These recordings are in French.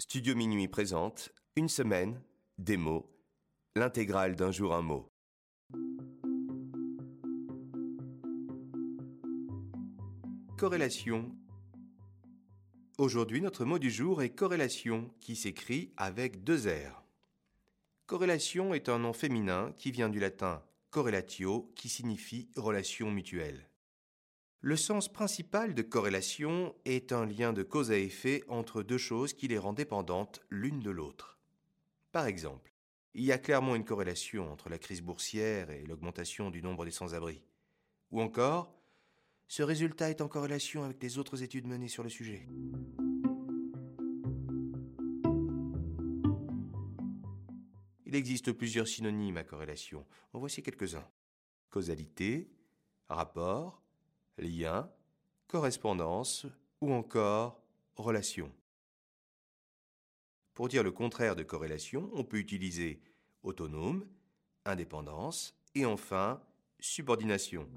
Studio Minuit présente Une semaine, des mots, l'intégrale d'un jour un mot. Corrélation. Aujourd'hui, notre mot du jour est corrélation, qui s'écrit avec deux R. Corrélation est un nom féminin qui vient du latin correlatio, qui signifie relation mutuelle. Le sens principal de corrélation est un lien de cause à effet entre deux choses qui les rend dépendantes l'une de l'autre. Par exemple, il y a clairement une corrélation entre la crise boursière et l'augmentation du nombre des sans-abri. Ou encore, ce résultat est en corrélation avec les autres études menées sur le sujet. Il existe plusieurs synonymes à corrélation. En voici quelques-uns. Causalité, rapport, lien, correspondance ou encore relation. Pour dire le contraire de corrélation, on peut utiliser autonome, indépendance et enfin subordination.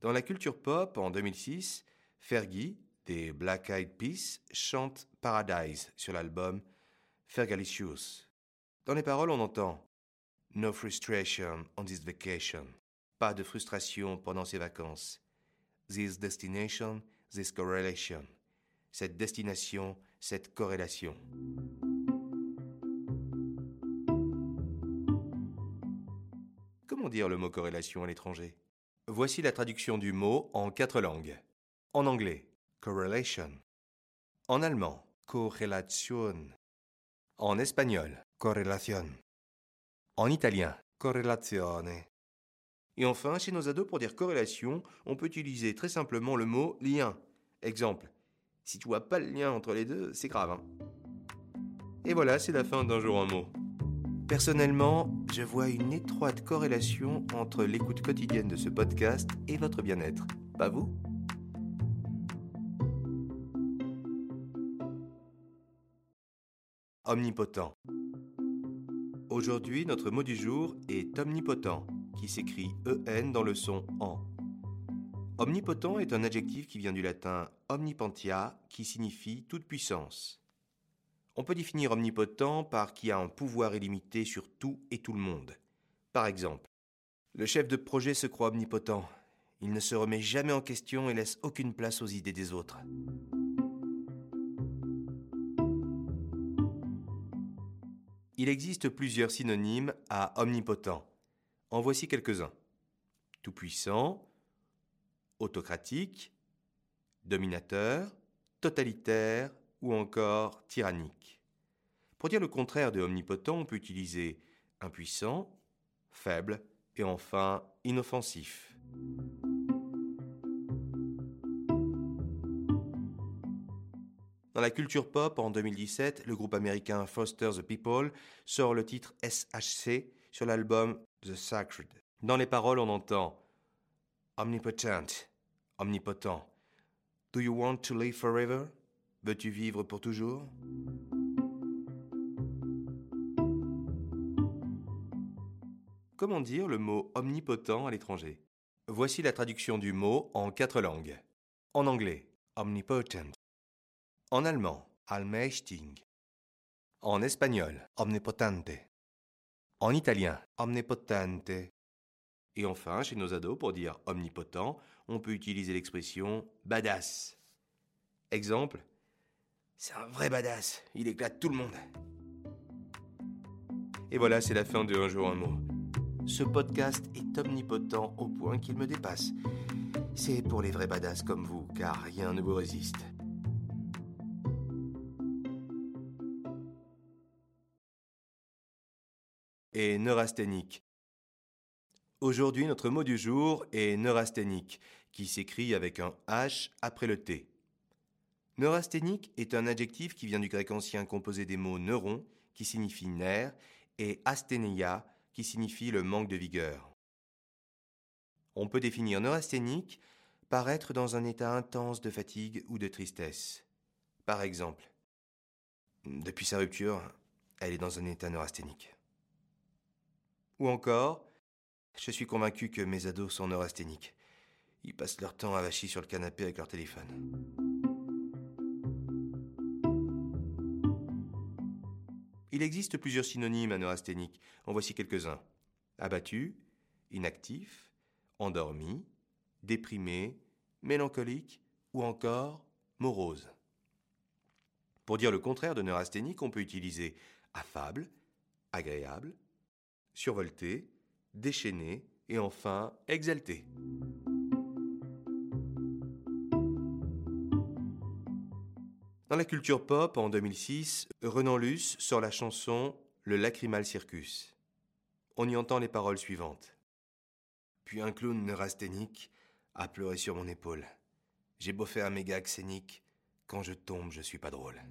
Dans la culture pop, en 2006, Fergie, des Black Eyed Peas, chante Paradise sur l'album Fergalicious. Dans les paroles, on entend No frustration on this vacation. Pas de frustration pendant ces vacances. This destination, this correlation. Cette destination, cette corrélation. Comment dire le mot corrélation à l'étranger? Voici la traduction du mot en quatre langues. En anglais, correlation. En allemand, correlation. En espagnol, correlation. En italien, correlazione. Et enfin, chez nos ados, pour dire corrélation, on peut utiliser très simplement le mot lien. Exemple, si tu vois pas le lien entre les deux, c'est grave. Hein Et voilà, c'est la fin d'un jour un mot. Personnellement, je vois une étroite corrélation entre l'écoute quotidienne de ce podcast et votre bien-être. Pas vous? Omnipotent. Aujourd'hui, notre mot du jour est omnipotent, qui s'écrit EN dans le son en. Omnipotent est un adjectif qui vient du latin omnipentia, qui signifie toute puissance. On peut définir omnipotent par qui a un pouvoir illimité sur tout et tout le monde. Par exemple, le chef de projet se croit omnipotent. Il ne se remet jamais en question et laisse aucune place aux idées des autres. Il existe plusieurs synonymes à omnipotent. En voici quelques-uns. Tout-puissant, autocratique, dominateur, totalitaire ou encore tyrannique. Pour dire le contraire de omnipotent, on peut utiliser impuissant, faible et enfin inoffensif. Dans la culture pop, en 2017, le groupe américain Foster the People sort le titre SHC sur l'album The Sacred. Dans les paroles, on entend Omnipotent, omnipotent. Do you want to live forever? Veux-tu vivre pour toujours? Comment dire le mot omnipotent à l'étranger? Voici la traduction du mot en quatre langues. En anglais, omnipotent. En allemand, allmächtig. En espagnol, omnipotente. En italien, omnipotente. Et enfin, chez nos ados, pour dire omnipotent, on peut utiliser l'expression badass. Exemple, c'est un vrai badass, il éclate tout le monde. Et voilà, c'est la fin de Un jour un mot. Ce podcast est omnipotent au point qu'il me dépasse. C'est pour les vrais badass comme vous, car rien ne vous résiste. Et neurasthénique. Aujourd'hui, notre mot du jour est neurasthénique, qui s'écrit avec un H après le T. Neurasthénique est un adjectif qui vient du grec ancien composé des mots neuron, qui signifie nerf, et asthénia, qui signifie le manque de vigueur. On peut définir neurasthénique par être dans un état intense de fatigue ou de tristesse. Par exemple, depuis sa rupture, elle est dans un état neurasthénique. Ou encore, je suis convaincu que mes ados sont neurasthéniques. Ils passent leur temps avachis sur le canapé avec leur téléphone. Il existe plusieurs synonymes à neurasthénique. En voici quelques-uns. Abattu, inactif, endormi, déprimé, mélancolique ou encore morose. Pour dire le contraire de neurasthénique, on peut utiliser affable, agréable, survolté, déchaîné et enfin exalté. Dans la culture pop, en 2006, Renan Luce sort la chanson Le Lacrymal Circus. On y entend les paroles suivantes. Puis un clown neurasthénique a pleuré sur mon épaule. J'ai beau faire un méga scénique, quand je tombe, je suis pas drôle.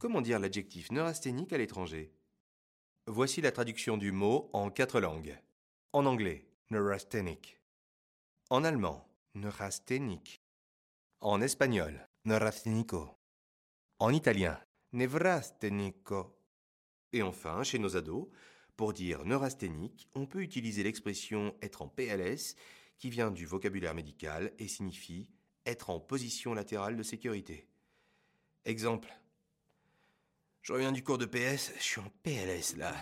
Comment dire l'adjectif neurasthénique à l'étranger? Voici la traduction du mot en quatre langues. En anglais, neurasthenic. En allemand, neurasthénique. En espagnol, neurasthénico. En italien, nevrasthénico. Et enfin, chez nos ados, pour dire neurasthénique, on peut utiliser l'expression être en PLS qui vient du vocabulaire médical et signifie être en position latérale de sécurité. Exemple. Je reviens du cours de PS, je suis en PLS là.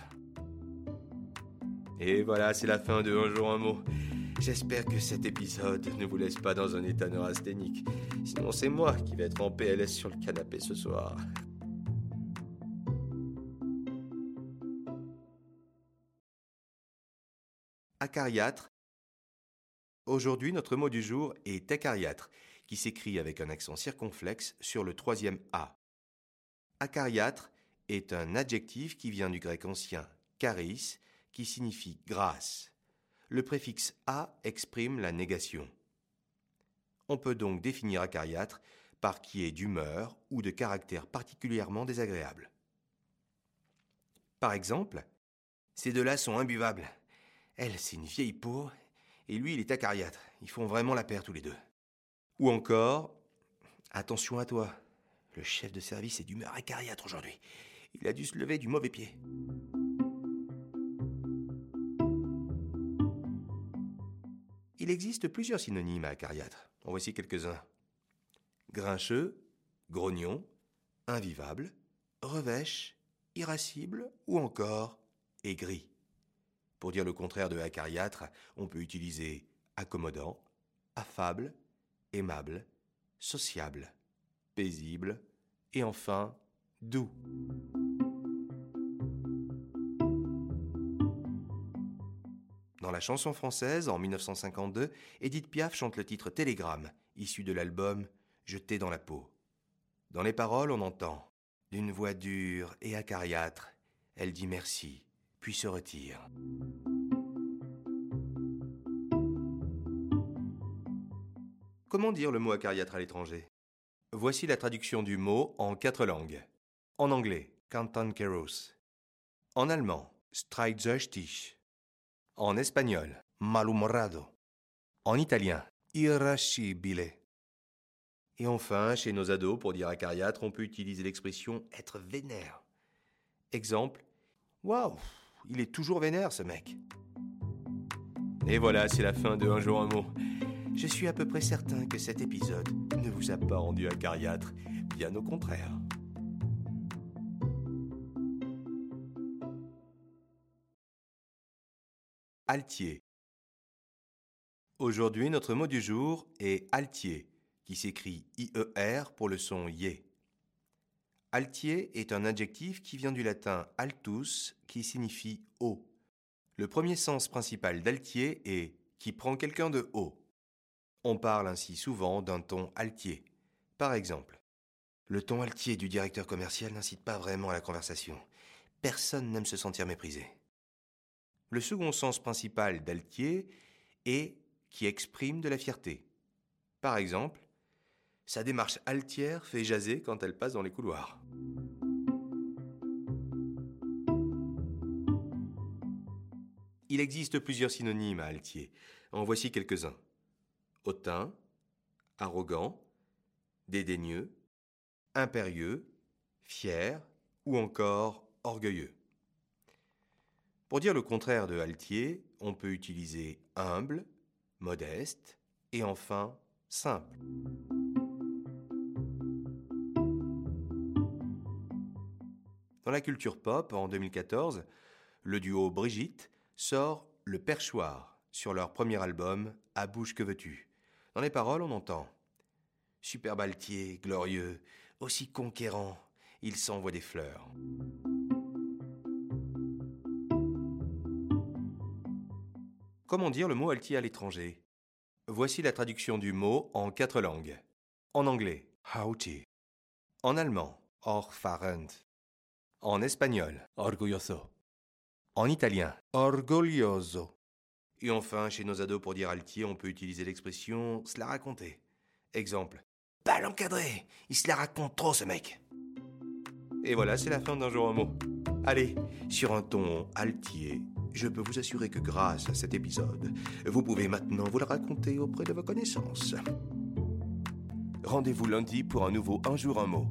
Et voilà, c'est la fin de Un jour un mot. J'espère que cet épisode ne vous laisse pas dans un état neurasthénique. Sinon, c'est moi qui vais être en PLS sur le canapé ce soir. Acariâtre. Aujourd'hui, notre mot du jour est acariâtre, qui s'écrit avec un accent circonflexe sur le troisième A. Acariâtre est un adjectif qui vient du grec ancien charis, qui signifie grâce le préfixe a exprime la négation. On peut donc définir acariâtre par qui est d'humeur ou de caractère particulièrement désagréable. Par exemple, ces deux-là sont imbuvables. Elle, c'est une vieille peau, et lui, il est acariâtre. Ils font vraiment la paire tous les deux. Ou encore, attention à toi, le chef de service est d'humeur acariâtre aujourd'hui. Il a dû se lever du mauvais pied. Il existe plusieurs synonymes à acariâtre. En voici quelques-uns. Grincheux, grognon, invivable, revêche, irascible ou encore aigri. Pour dire le contraire de acariâtre, on peut utiliser accommodant, affable, aimable, sociable, paisible et enfin doux. Dans la chanson française, en 1952, Edith Piaf chante le titre Télégramme, issu de l'album Jeté dans la peau. Dans les paroles, on entend D'une voix dure et acariâtre, elle dit merci, puis se retire. Comment dire le mot acariâtre à l'étranger? Voici la traduction du mot en quatre langues. En anglais, Cantankerous. En allemand, Streitsüchtig. En espagnol, malhumorado. En italien, irascibile. Et enfin, chez nos ados, pour dire acariâtre, on peut utiliser l'expression être vénère. Exemple, waouh, il est toujours vénère ce mec. Et voilà, c'est la fin de Un jour un mot. Je suis à peu près certain que cet épisode ne vous a pas rendu acariâtre, bien au contraire. Altier. Aujourd'hui, notre mot du jour est altier, qui s'écrit IER pour le son yé. Altier est un adjectif qui vient du latin altus, qui signifie haut. Le premier sens principal d'altier est qui prend quelqu'un de haut. On parle ainsi souvent d'un ton altier. Par exemple, le ton altier du directeur commercial n'incite pas vraiment à la conversation. Personne n'aime se sentir méprisé. Le second sens principal d'altier est qui exprime de la fierté. Par exemple, sa démarche altière fait jaser quand elle passe dans les couloirs. Il existe plusieurs synonymes à altier. En voici quelques-uns. Hautain, arrogant, dédaigneux, impérieux, fier ou encore orgueilleux. Pour dire le contraire de altier, on peut utiliser humble, modeste et enfin simple. Dans la culture pop, en 2014, le duo Brigitte sort Le Perchoir sur leur premier album À bouche que veux-tu? Dans les paroles, on entend Superbe altier, glorieux, aussi conquérant, il s'envoie des fleurs. Comment dire le mot altier à l'étranger? Voici la traduction du mot en quatre langues. En anglais, haughty. En allemand, orfarend. En espagnol, orgulloso. En italien, orgoglioso. Et enfin, chez nos ados, pour dire altier, on peut utiliser l'expression se la raconter. Exemple, pas l'encadrer, il se la raconte trop ce mec. Et voilà, c'est la fin d'un jour en mot. Allez, sur un ton altier, je peux vous assurer que grâce à cet épisode, vous pouvez maintenant vous le raconter auprès de vos connaissances. Rendez-vous lundi pour un nouveau Un jour un mot.